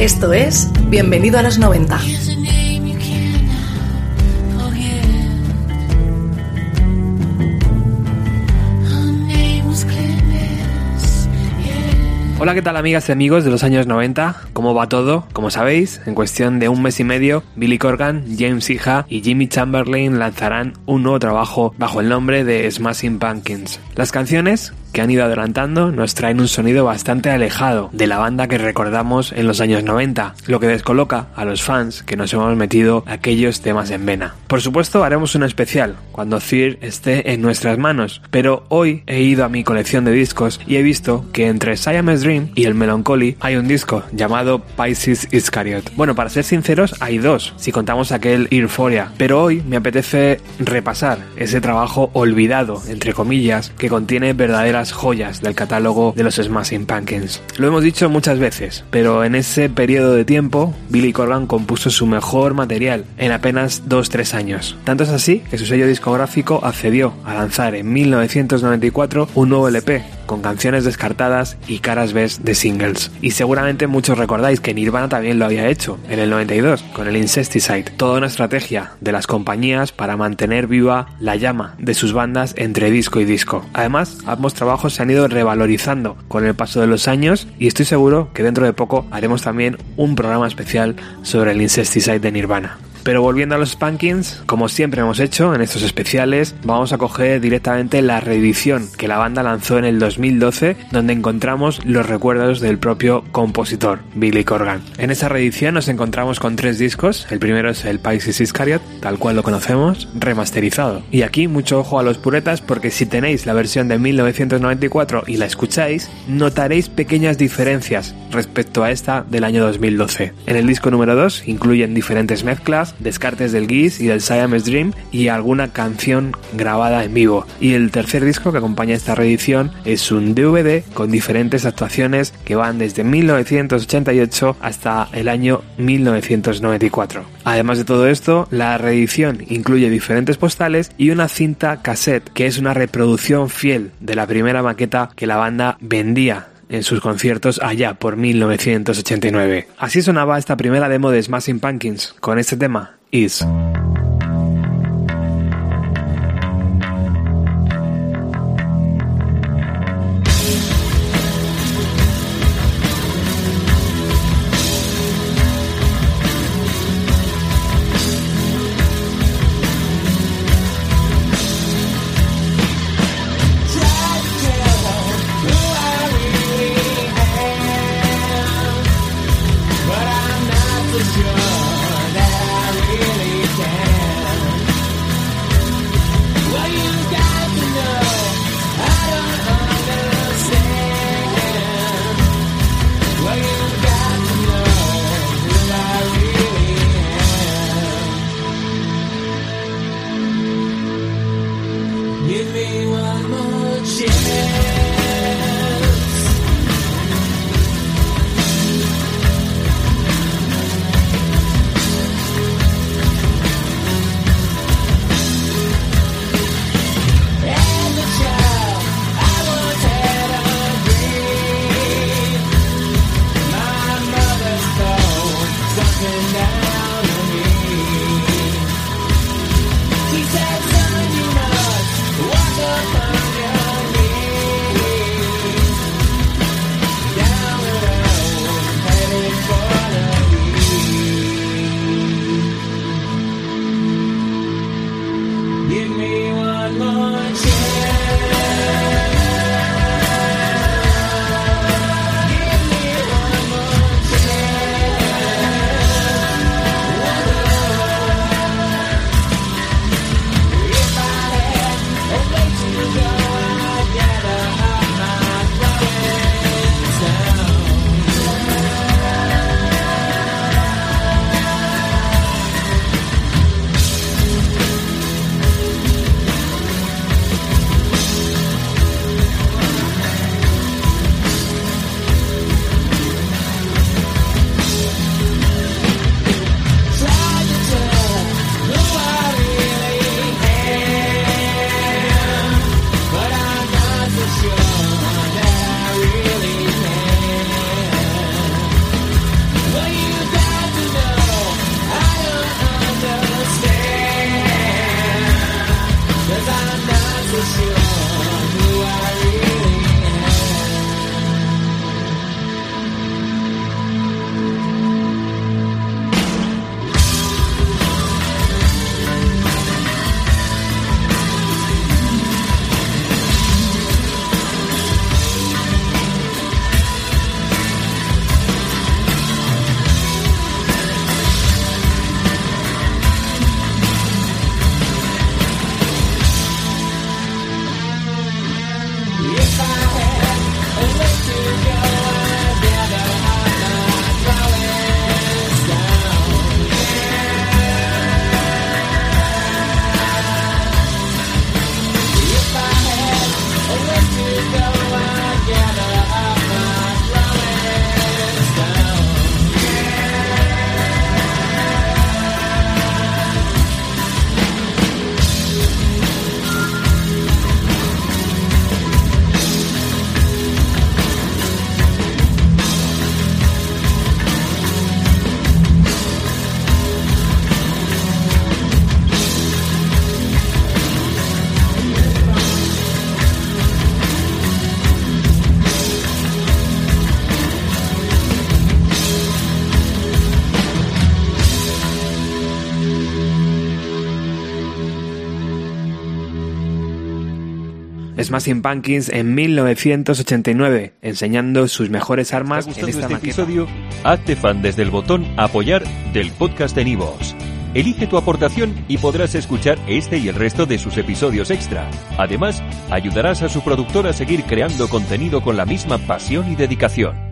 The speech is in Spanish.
Esto es Bienvenido a los 90. Hola, ¿qué tal amigas y amigos de los años 90? ¿Cómo va todo? Como sabéis, en cuestión de un mes y medio, Billy Corgan, James Iha y Jimmy Chamberlain lanzarán un nuevo trabajo bajo el nombre de Smashing Pumpkins. Las canciones que han ido adelantando nos traen un sonido bastante alejado de la banda que recordamos en los años 90, lo que descoloca a los fans que nos hemos metido aquellos temas en vena. Por supuesto haremos un especial cuando Fear esté en nuestras manos, pero hoy he ido a mi colección de discos y he visto que entre Siamese Dream y el Melancholy hay un disco llamado Pisces Iscariot. Bueno, para ser sinceros hay dos, si contamos aquel Euphoria, pero hoy me apetece repasar ese trabajo olvidado, entre comillas, que contiene verdaderas joyas del catálogo de los Smashing Pumpkins. Lo hemos dicho muchas veces, pero en ese periodo de tiempo, Billy Corgan compuso su mejor material en apenas 2-3 años. Tanto es así que su sello discográfico accedió a lanzar en 1994 un nuevo LP con canciones descartadas y caras B de singles. Y seguramente muchos recordáis que Nirvana también lo había hecho en el 92 con el Incesticide. Toda una estrategia de las compañías para mantener viva la llama de sus bandas entre disco y disco. Además, ambos trabajos se han ido revalorizando con el paso de los años y estoy seguro que dentro de poco haremos también un programa especial sobre el Incesticide de Nirvana. Pero volviendo a los Spankings, como siempre hemos hecho en estos especiales, vamos a coger directamente la reedición que la banda lanzó en el 2012, donde encontramos los recuerdos del propio compositor, Billy Corgan. En esa reedición nos encontramos con tres discos, el primero es el Pisces Iscariot, tal cual lo conocemos, remasterizado. Y aquí mucho ojo a los puretas porque si tenéis la versión de 1994 y la escucháis, notaréis pequeñas diferencias respecto a esta del año 2012. En el disco número 2 incluyen diferentes mezclas, descartes del Geese y del Siamese Dream y alguna canción grabada en vivo. Y el tercer disco que acompaña esta reedición es un DVD con diferentes actuaciones que van desde 1988 hasta el año 1994. Además de todo esto, la reedición incluye diferentes postales y una cinta cassette que es una reproducción fiel de la primera maqueta que la banda vendía en sus conciertos allá por 1989. Así sonaba esta primera demo de Smashing Pumpkins con este tema, Is. Give me one more chance. Smashing Pumpkins en 1989, enseñando sus mejores armas ¿Te ha en esta este maqueta. episodio? Hazte fan desde el botón apoyar del podcast de Nivos. Elige tu aportación y podrás escuchar este y el resto de sus episodios extra. Además, ayudarás a su productor a seguir creando contenido con la misma pasión y dedicación.